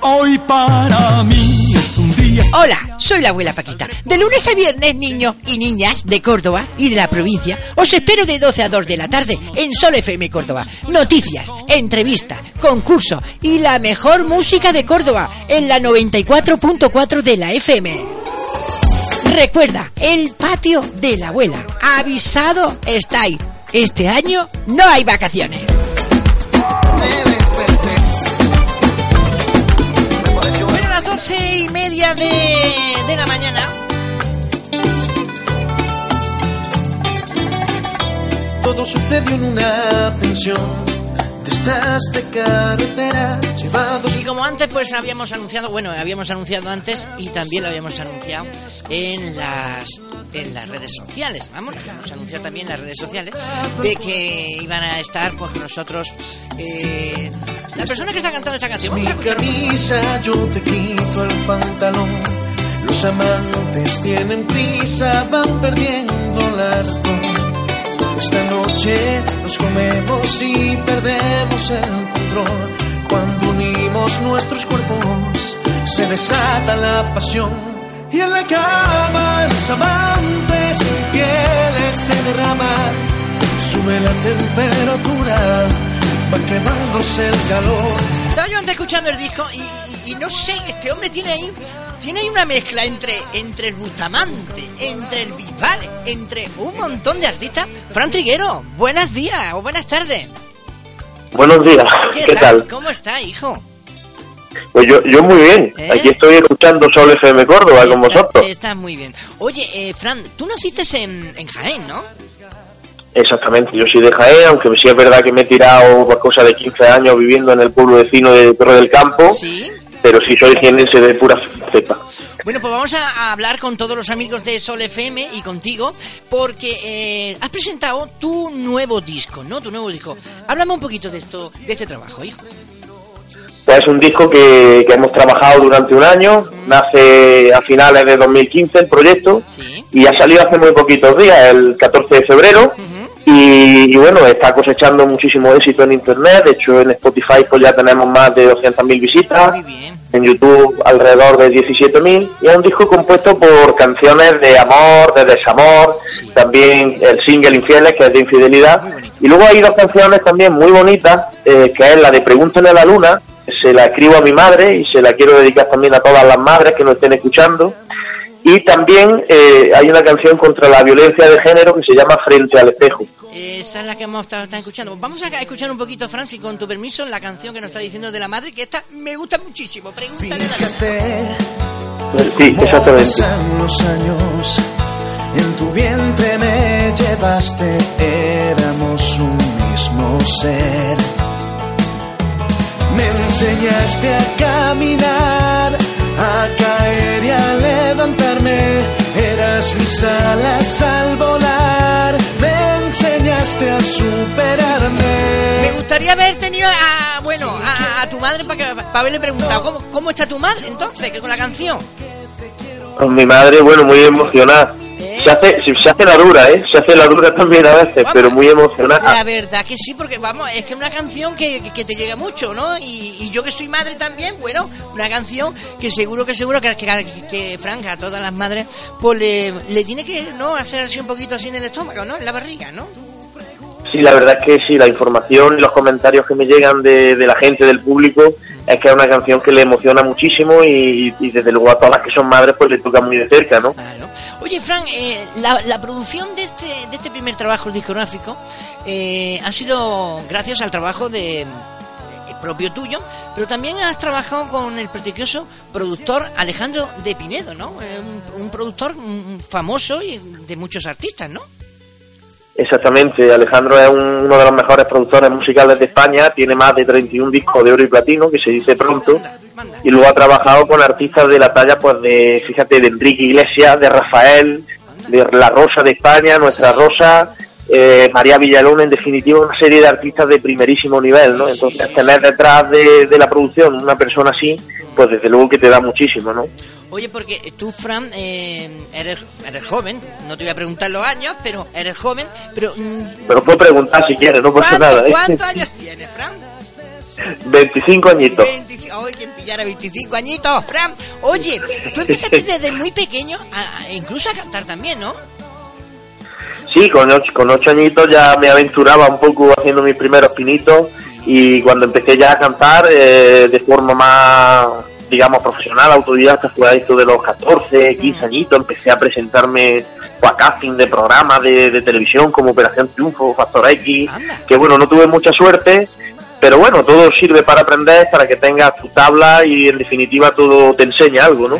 Hoy para mí es un día... Hola, soy la abuela Paquita. De lunes a viernes, niños y niñas de Córdoba y de la provincia, os espero de 12 a 2 de la tarde en Sol FM Córdoba. Noticias, entrevistas, concursos y la mejor música de Córdoba en la 94.4 de la FM. Recuerda, el patio de la abuela. Avisado estáis. Este año no hay vacaciones. Doce y media de, de la mañana. Todo sucedió en una pensión de estas de carretera llevados Y como antes, pues habíamos anunciado, bueno, habíamos anunciado antes y también lo habíamos anunciado en las en las redes sociales, vamos, lo habíamos anunciado también en las redes sociales de que iban a estar pues, con nosotros eh, la persona que está cantando esta canción. mi camisa, yo te quito el pantalón. Los amantes tienen prisa, van perdiendo la razón. Esta noche nos comemos y perdemos el control. Cuando unimos nuestros cuerpos, se desata la pasión. Y en la cama los amantes infieles se derraman. Sube la temperatura, va quemándose el calor. Estaba yo antes escuchando el disco y, y- no sé, este hombre tiene ahí, tiene ahí una mezcla entre, entre el Bustamante, entre el Bisbal, entre un montón de artistas. Fran Triguero, buenos días o buenas tardes. Buenos días, ¿qué, tal? ¿Cómo está, hijo? Pues yo, yo muy bien. ¿Eh? Aquí estoy escuchando Sol FM Córdoba con Está- vosotros. Estás muy bien. Oye, eh, Fran, tú naciste en, en Jaén, ¿no? Exactamente, yo soy de Jaén, aunque sí es verdad que me he tirado por cosa de 15 años viviendo en el pueblo vecino de Torre del Campo, Sí. Pero sí soy jienense de pura cepa. Bueno, pues vamos a, hablar con todos los amigos de Sol FM y contigo, porque eh, has presentado tu nuevo disco, ¿no? Tu nuevo disco. Háblame un poquito de esto, de este trabajo, hijo. Pues es un disco que, que hemos trabajado durante un año, nace a finales de 2015 el proyecto Sí. y ha salido hace muy poquitos días, el 14 de febrero. Y, y bueno, está cosechando muchísimo éxito en internet. De hecho, en Spotify pues ya tenemos más de 200.000 visitas. Muy bien. En YouTube alrededor de 17.000. Y es un disco compuesto por canciones de amor, de desamor. También el single Infieles, que es de infidelidad. Y luego hay dos canciones también muy bonitas, eh, que es la de Pregúntale a la Luna. Se la escribo a mi madre y se la quiero dedicar también a todas las madres que nos estén escuchando. Y también eh, hay una canción contra la violencia de género que se llama Frente al espejo. Esa es la que hemos estado, estado escuchando. Vamos a escuchar un poquito, Francis, con tu permiso, la canción que nos está diciendo de la madre, que esta me gusta muchísimo. Pregúntale a Sí, exactamente. los años. En tu vientre me llevaste, éramos un mismo ser. Me enseñaste a caminar, a caer y a levantarme. Eras mis alas al volar. Me enseñaste a superarme. Me gustaría haber tenido a, bueno, a, a tu madre para, que, para haberle preguntado ¿cómo, cómo está tu madre entonces, que con la canción. Con mi madre, bueno, muy emocionada. Se hace, se, se hace la dura, ¿eh? Se hace la dura también a veces, Vamos. pero muy emocionada. La verdad que sí, porque vamos, es que es una canción que, que- que te llega mucho, ¿no? Y, y yo que soy madre también, bueno, una canción que seguro que seguro que, que, que Franca, a todas las madres, pues le, le tiene que, ¿no? Hacer así un poquito así en el estómago, ¿no? En la barriga, ¿no? Sí, la verdad es que sí, la información y los comentarios que me llegan de, de la gente, del público, es que es una canción que le emociona muchísimo y, y desde luego a todas las que son madres pues le toca muy de cerca, ¿no? Claro. Oye, Fran, eh, la, producción de este, de este primer trabajo discográfico eh, ha sido gracias al trabajo de eh, propio tuyo, pero también has trabajado con el prestigioso productor Alejandro de Pinedo, ¿no? Eh, un, un productor mm, famoso y de muchos artistas, ¿no? Exactamente, Alejandro es un- uno de los mejores productores musicales de España, tiene más de 31 discos de oro y platino, que se dice pronto, y luego ha trabajado con artistas de la talla, pues de, fíjate, de Enrique Iglesias, de Rafael, de La Rosa de España, Nuestra Rosa, eh, María Villalón, en definitiva, una serie de artistas de primerísimo nivel, ¿no? Entonces, tener detrás de, de la producción una persona así, pues desde luego que te da muchísimo, ¿no? Oye, porque tú, Fran, eh, eres, eres joven, no te voy a preguntar los años, pero eres joven, pero... Mm, pero puedo preguntar si quieres, no pasa nada. ¿eh? ¿Cuántos años tienes, Fran? 25 añitos. 25, oye, quien pillara 25 añitos, Fran. Oye, tú empezaste desde muy pequeño, a, incluso a cantar también, ¿no? Sí, con ocho, con ocho añitos ya me aventuraba un poco haciendo mis primeros pinitos y cuando empecé ya a cantar eh, de forma más digamos, profesional, autodidacta, fue a esto de los 14, 15 añitos, empecé a presentarme a casting de programas de, televisión como Operación Triunfo, Factor X, que bueno, no tuve mucha suerte, pero bueno, todo sirve para aprender, para que tengas tu tabla y en definitiva todo te enseña algo, ¿no?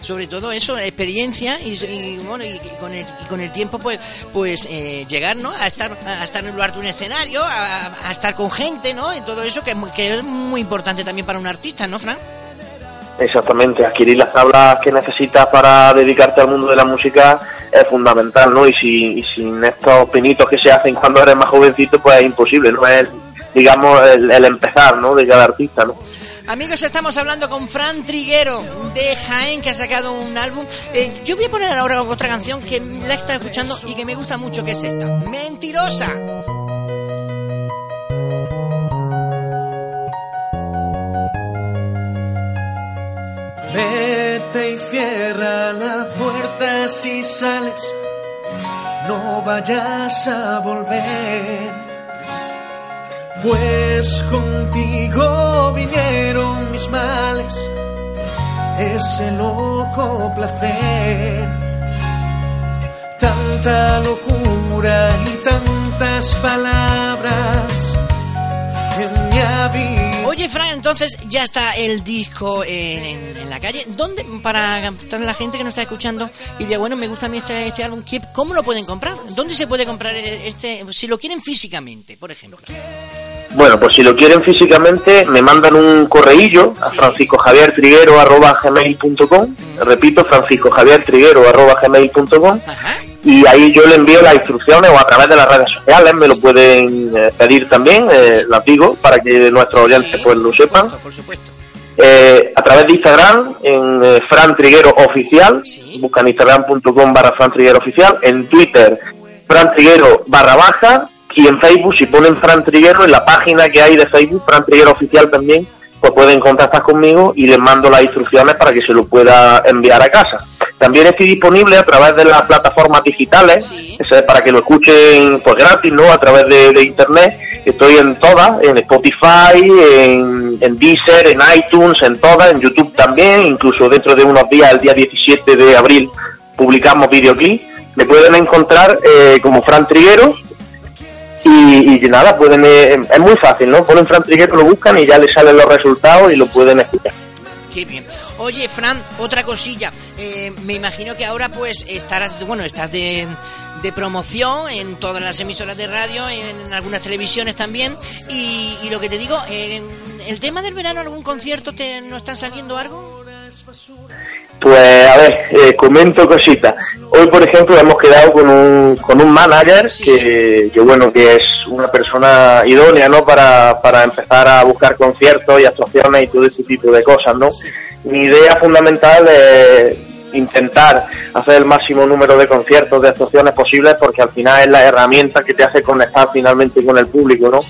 Sobre todo eso, experiencia y, bueno, y, con el, y con el tiempo pues, pues eh, llegar, ¿no? A estar, a estar en lugar de un escenario, a, estar con gente, ¿no? Y todo eso que es, muy, que es muy importante también para un artista, ¿no, Fran? Exactamente, adquirir las tablas que necesitas para dedicarte al mundo de la música es fundamental, ¿no? Y, si, sin estos pinitos que se hacen cuando eres más jovencito, pues es imposible, ¿no? Es, digamos, el, el empezar, ¿no? De cada artista, ¿no? Amigos, estamos hablando con Fran Triguero de Jaén, que ha sacado un álbum. Eh, yo voy a poner ahora otra canción que la está escuchando y que me gusta mucho, que es esta. Mentirosa. Vete y cierra la puerta si sales, no vayas a volver pues contigo vinieron mis males, ese loco placer, tanta locura y tantas palabras en mi Oye, Fran, entonces ya está el disco en, la calle. ¿Dónde, para toda la gente que nos está escuchando y de bueno, me gusta a mí este, este álbum, ¿cómo lo pueden comprar? ¿Dónde se puede comprar este, si lo quieren físicamente, por ejemplo? Bueno, pues si lo quieren físicamente, me mandan un correillo a franciscojaviertriguero.com, repito, franciscojaviertriguero.com, y ahí yo le envío las instrucciones o a través de las redes sociales, me lo pueden eh, pedir también, eh, las digo, para que nuestros oyentes pues lo sepan. Eh, a través de Instagram, en eh, Fran Triguero Oficial, buscan instagram.com barra Fran Triguero Oficial, en Twitter, Fran Triguero barra baja, y en Facebook, si ponen Fran Triguero, en la página que hay de Facebook, Fran Triguero Oficial también, pues pueden contactar conmigo y les mando las instrucciones para que se lo pueda enviar a casa. También estoy disponible a través de las plataformas digitales, para que lo escuchen pues gratis, ¿no? A través de, internet. Estoy en todas, en Spotify, en, en, Deezer, en iTunes, en todas, en YouTube también, incluso dentro de unos días, el día 17 de abril, publicamos videoclip. Me pueden encontrar eh, como Fran Triguero y, nada, pueden eh, es muy fácil, ¿no? Ponen Fran Triguero, lo buscan y ya les salen los resultados y lo pueden escuchar. Qué bien. Oye, Fran, otra cosilla. Eh, me imagino que ahora pues estarás, bueno, estás de, de promoción en todas las emisoras de radio, en, algunas televisiones también. Y, lo que te digo, eh, ¿el tema del verano, algún concierto, te, no está saliendo algo? Pues a ver, eh, comento cositas. Hoy, por ejemplo, hemos quedado con un, con un manager que, que, bueno, que es una persona idónea, ¿no? Para, para empezar a buscar conciertos y actuaciones y todo ese tipo de cosas, ¿no? Mi idea fundamental es intentar hacer el máximo número de conciertos, de actuaciones posibles, porque al final es la herramienta que te hace conectar finalmente con el público, ¿no?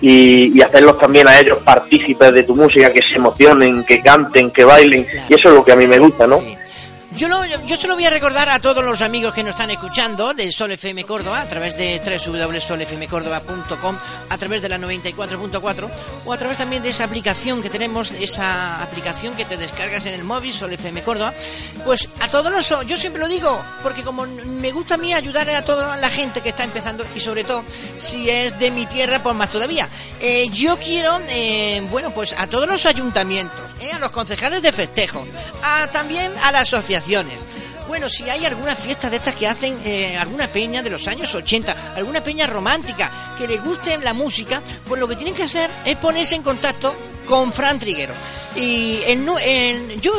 Y, y, hacerlos también a ellos partícipes de tu música, que se emocionen, que canten, que bailen, y eso es lo que a mí me gusta, ¿no? Yo, lo, yo se lo voy a recordar a todos los amigos que nos están escuchando de Sol FM Córdoba a través de www.solfmcórdoba.com, a través de la 94.4 o a través también de esa aplicación que tenemos, esa aplicación que te descargas en el móvil Sol FM Córdoba. Pues a todos los, yo siempre lo digo, porque como me gusta a mí ayudar a toda la gente que está empezando y sobre todo si es de mi tierra, pues más todavía. Eh, yo quiero, eh, bueno, pues a todos los ayuntamientos, eh, a los concejales de festejo, a, también a la asociación bueno, si hay alguna fiesta de estas que hacen eh, alguna peña de los años 80, alguna peña romántica que le guste la música, pues lo que tienen que hacer es ponerse en contacto con Fran Triguero. Y el, el- yo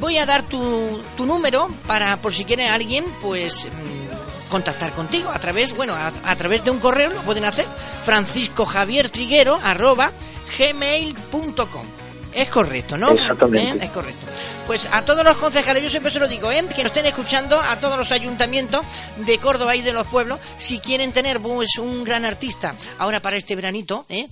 voy a dar tu, número para, por si quiere alguien, pues mm, contactar contigo a través, bueno, a, través de un correo lo pueden hacer, francisco arroba gmail.com. Es correcto, ¿no? Exactamente. ¿Eh? Es correcto. Pues a todos los concejales, yo siempre se lo digo, ¿eh? que nos estén escuchando, a todos los ayuntamientos de Córdoba y de los pueblos, si quieren tener pues, un gran artista ahora para este veranito, ¿eh?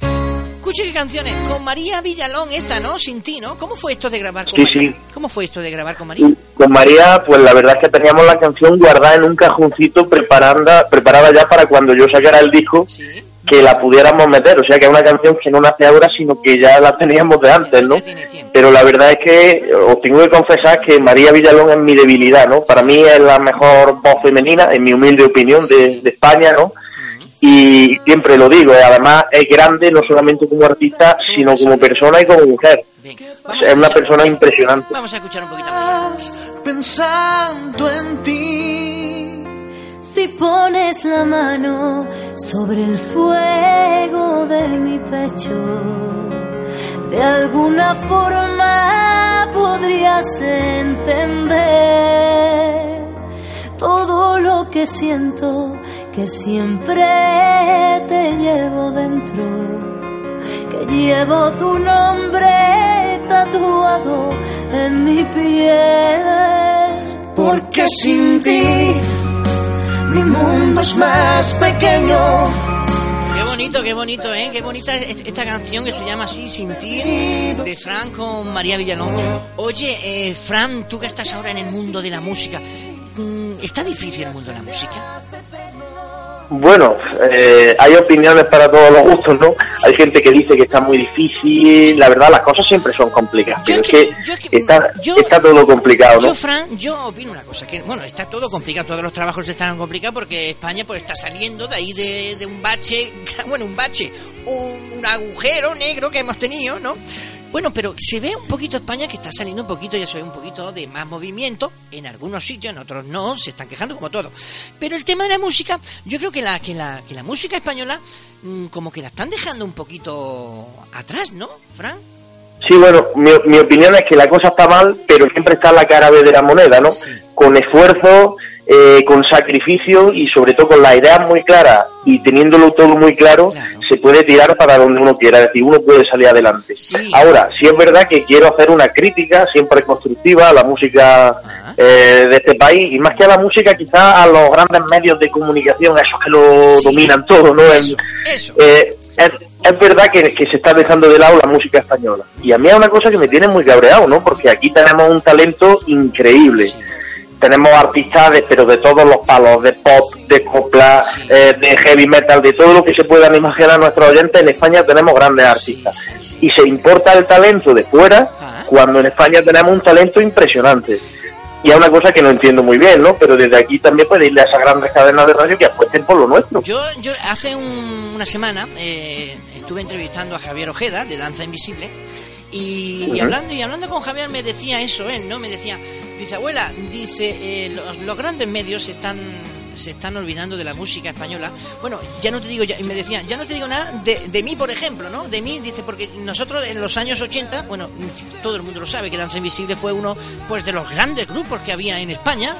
Escuche qué canciones, con María Villalón esta, ¿no? Sin ti, ¿no? ¿Cómo fue esto de grabar con Sí, María? sí. ¿Cómo fue esto de grabar con María? Con María, pues la verdad es que teníamos la canción guardada en un cajoncito preparanda, preparada ya para cuando yo sacara el disco, Sí. Que la pudiéramos meter. O sea que es una canción que no nace ahora, sino que ya la teníamos de antes, ¿no? Pero la verdad es que eh, os tengo que confesar que María Villalón es mi debilidad, ¿no? Para mí es la mejor voz femenina, en mi humilde opinión, de, de España, ¿no? Y siempre lo digo, y además es grande no solamente como artista, sino como persona y como mujer. O vamos sea, a es una escuchar- persona impresionante. Vamos a escuchar un poquito María. pensando en ti. Si pones la mano sobre el fuego de mi pecho, de alguna forma podrías entender todo lo que siento, que siempre te llevo dentro, que llevo tu nombre tatuado en mi piel. Porque sin ti mi mundo es más pequeño. Qué bonito, qué bonito, ¿eh? Qué bonita es esta canción que se llama así, Sin ti, de Fran con María Villalón. Oye, eh, Fran, tú que estás ahora en el mundo de la música, mm, ¿está difícil el mundo de la música? Bueno, eh, hay opiniones para todos los gustos, ¿no? Hay gente que dice que está muy difícil. La verdad, las cosas siempre son complicadas. Yo Pero es que- que, yo es que- está, yo- está todo complicado, ¿no? Yo, Fran, yo opino una cosa, que bueno, está todo complicado, todos los trabajos están complicados porque España pues está saliendo de ahí de, de un bache, bueno, un bache, un, un agujero negro que hemos tenido, ¿no? Bueno, pero se ve un poquito España que está saliendo un poquito, ya se ve un poquito de más movimiento, en algunos sitios, en otros no, se están quejando como todo. Pero el tema de la música, yo creo que la, que la, que la música española, mm, como que la están dejando un poquito atrás, ¿no, Fran? Sí, bueno, mi, mi opinión es que la cosa está mal, pero siempre está la cara B de la moneda, ¿no? Con esfuerzo, eh, con sacrificio y sobre todo con las ideas muy claras y teniéndolo todo muy claro, Claro. se puede tirar para donde uno quiera, es decir, uno puede salir adelante. Sí. Ahora, sí es verdad que quiero hacer una crítica siempre constructiva a la música Ajá. eh, de este país y más que a la música quizás a los grandes medios de comunicación, a esos que lo Sí. dominan todo, ¿no? Eso, eso. eh, es, es verdad que, que se está dejando de lado la música española. Y a mí es una cosa que me tiene muy cabreado, ¿no? Porque aquí tenemos un talento increíble. Sí. Tenemos artistas, de- pero de todos los palos, de pop, de copla, Sí. eh, de heavy metal, de todo lo que se puedan imaginar nuestros oyentes. En España tenemos grandes artistas. Y se importa el talento de fuera Ah. cuando en España tenemos un talento impresionante. Y es una cosa que no entiendo muy bien, ¿no? Pero desde aquí también pedirle a esas grandes cadenas de radio que apuesten por lo nuestro. Yo, yo hace un- una semana eh, estuve entrevistando a Javier Ojeda de Danza Invisible y, y hablando y hablando con Javier me decía eso él, ¿no? Me decía, dice abuela, dice eh, los, los grandes medios se están se están olvidando de la música española. Bueno, ya no te digo, ya, y me decía, ya no te digo nada de, de mí, por ejemplo, ¿no? De mí, dice, porque nosotros en los años 80, bueno, todo el mundo lo sabe que Danza Invisible fue uno pues de los grandes grupos que había en España,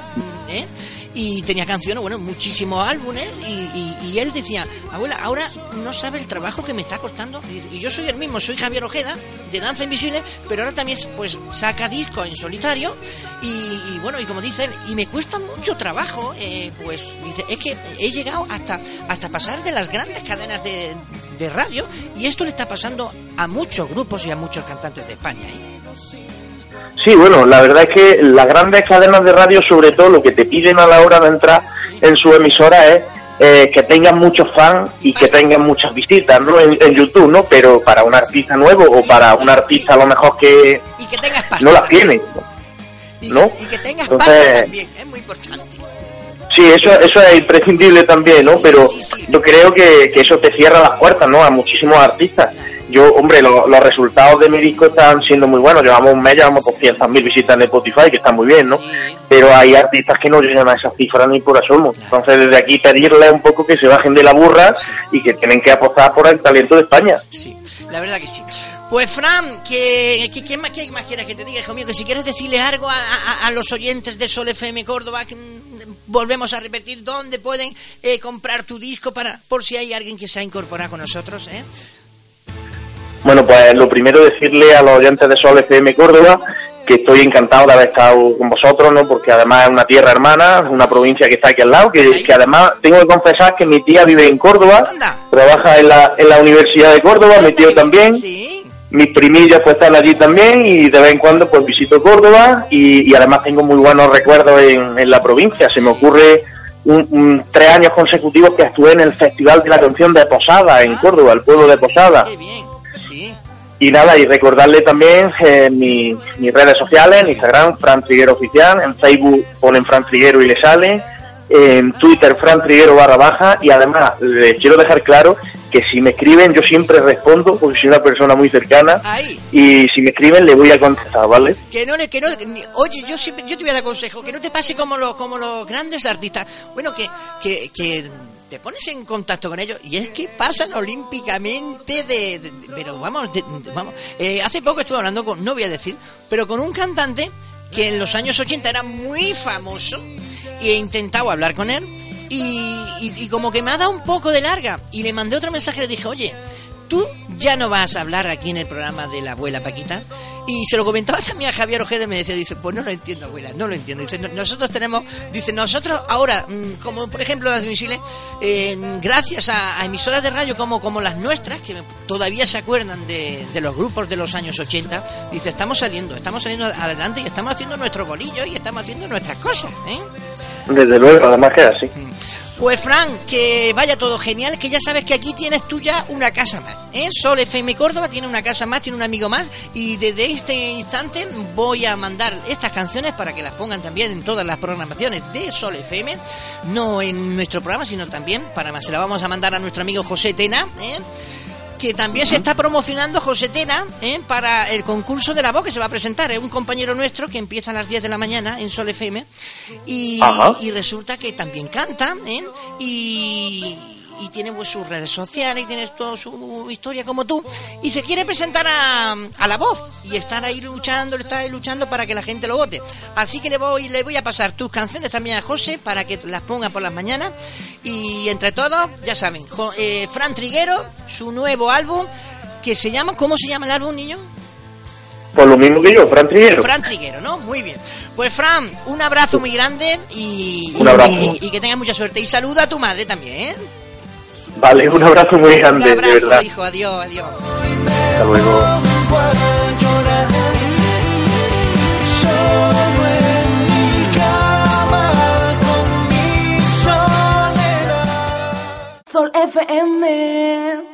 ¿eh? Y tenía canciones, bueno, muchísimos álbumes y, y- él decía, abuela, ahora no sabe el trabajo que me está costando y, yo soy el mismo, soy Javier Ojeda de Danza Invisible, pero ahora también pues saca disco en solitario y, bueno, y como dice él, y me cuesta mucho trabajo, eh, pues dice, es que he llegado hasta, hasta pasar de las grandes cadenas de, de radio y esto le está pasando a muchos grupos y a muchos cantantes de España. Sí, bueno, la verdad es que las grandes cadenas de radio, sobre todo, lo que te piden a la hora de entrar en su emisora es eh, que tengan muchos fans y que tengan muchas visitas, ¿no? En, en YouTube, ¿no? Pero para un artista nuevo o para un artista a lo mejor que Y que tengas no las tiene. Y, ¿no? y que tengas Entonces- también, es muy importante. Sí, eso, eso es imprescindible también, ¿no? Sí, Pero sí, sí. yo creo que, que eso te cierra las puertas, ¿no? A muchísimos artistas. Yo, hombre, lo- los resultados de mi disco están siendo muy buenos. Llevamos un mes, llevamos 200.000 visitas en Spotify, que está muy bien, ¿no? Pero hay artistas que no llegan a esas cifras ni por asomo. Entonces, desde aquí pedirles un poco que se bajen de la burra y que tienen que apostar por el talento de España. Sí, la verdad que sí. Pues Fran, ¿qué, qué, qué más, qué más quieres que te diga, hijo mío? Que si quieres decirle algo a, a- a los oyentes de Sol FM Córdoba, que, mm, volvemos a repetir dónde pueden eh, comprar tu disco para por si hay alguien que se ha incorporado con nosotros, ¿eh? Bueno, pues lo primero decirle a los oyentes de Sol FM Córdoba que estoy encantado de haber estado con vosotros, ¿no? Porque además es una tierra hermana, es una provincia que está aquí al lado, que, que además tengo que confesar que mi tía vive en Córdoba, trabaja en la, en la Universidad de Córdoba, mi tío también, Sí. mis primillas pues están allí también y de vez en cuando pues visito Córdoba y, y además tengo muy buenos recuerdos en, en la provincia. Se me ocurre un- un- tres años consecutivos que estuve en el Festival de la Canción de Posada en Córdoba, el pueblo de Posada. Qué bien. Y nada, y recordarle también eh, mi- mis redes sociales, en Instagram, Fran Triguero Oficial, en Facebook ponen Fran Triguero y le sale, en Twitter Fran Triguero barra baja, y además les quiero dejar claro que si me escriben yo siempre respondo, porque soy una persona muy cercana, Ahí. y si me escriben le voy a contestar, ¿vale? Que no le, que no, ni- oye, yo siempre, yo te voy a dar consejo, que no te pase como los, como los grandes artistas. Bueno, que, que, que te pones en contacto con ellos y es que pasan olímpicamente de, pero vamos, vamos. Eh, hace poco estuve hablando con, no voy a decir, pero con un cantante que en los años 80 era muy famoso y he intentado hablar con él y, y- y como que me ha dado un poco de larga y le mandé otro mensaje, le dije, oye, tú ya no vas a hablar aquí en el programa de la abuela Paquita. Y se lo comentaba también a Javier Ojeda y me decía, dice, pues no lo entiendo, abuela, no lo entiendo. Dice, "No- nosotros tenemos, dice, nosotros ahora, mm, como por ejemplo las Chile, eh, gracias a, a emisoras de radio como, como las nuestras, que todavía se acuerdan de, de los grupos de los años 80, dice, estamos saliendo, estamos saliendo adelante y estamos haciendo nuestros bolillos y estamos haciendo nuestras cosas, ¿eh? Desde luego, además que así. Pues Fran, que vaya todo genial, que ya sabes que aquí tienes tú ya una casa más, ¿eh? Sol FM Córdoba tiene una casa más, tiene un amigo más y desde este instante voy a mandar estas canciones para que las pongan también en todas las programaciones de Sol FM, no en nuestro programa, sino también para más se la vamos a mandar a nuestro amigo José Tena, ¿eh? Que también se está promocionando José Tena ¿eh? para el concurso de la voz que se va a presentar. Es un compañero nuestro que empieza a las 10 de la mañana en Sol FM y, y resulta que también canta ¿eh? y, y tiene pues, sus redes sociales y tiene toda su historia como tú y se quiere presentar a, a la voz y estar ahí luchando, está ahí luchando para que la gente lo vote. Así que le voy, le voy a pasar tus canciones también a José para que las ponga por las mañanas y entre todos, ya saben, Jo- eh, Fran Triguero, su nuevo álbum que se llama, ¿cómo se llama el álbum, niño? Pues lo mismo que yo, Fran Triguero. Fran Triguero, ¿no? Muy bien. Pues Fran, un abrazo muy grande y, Un abrazo. y- y que tengas mucha suerte. Y saluda a tu madre también, ¿eh? Vale, un abrazo muy Un grande, de abrazo, verdad. hijo. Adiós, adiós. Hasta luego. Sol FM.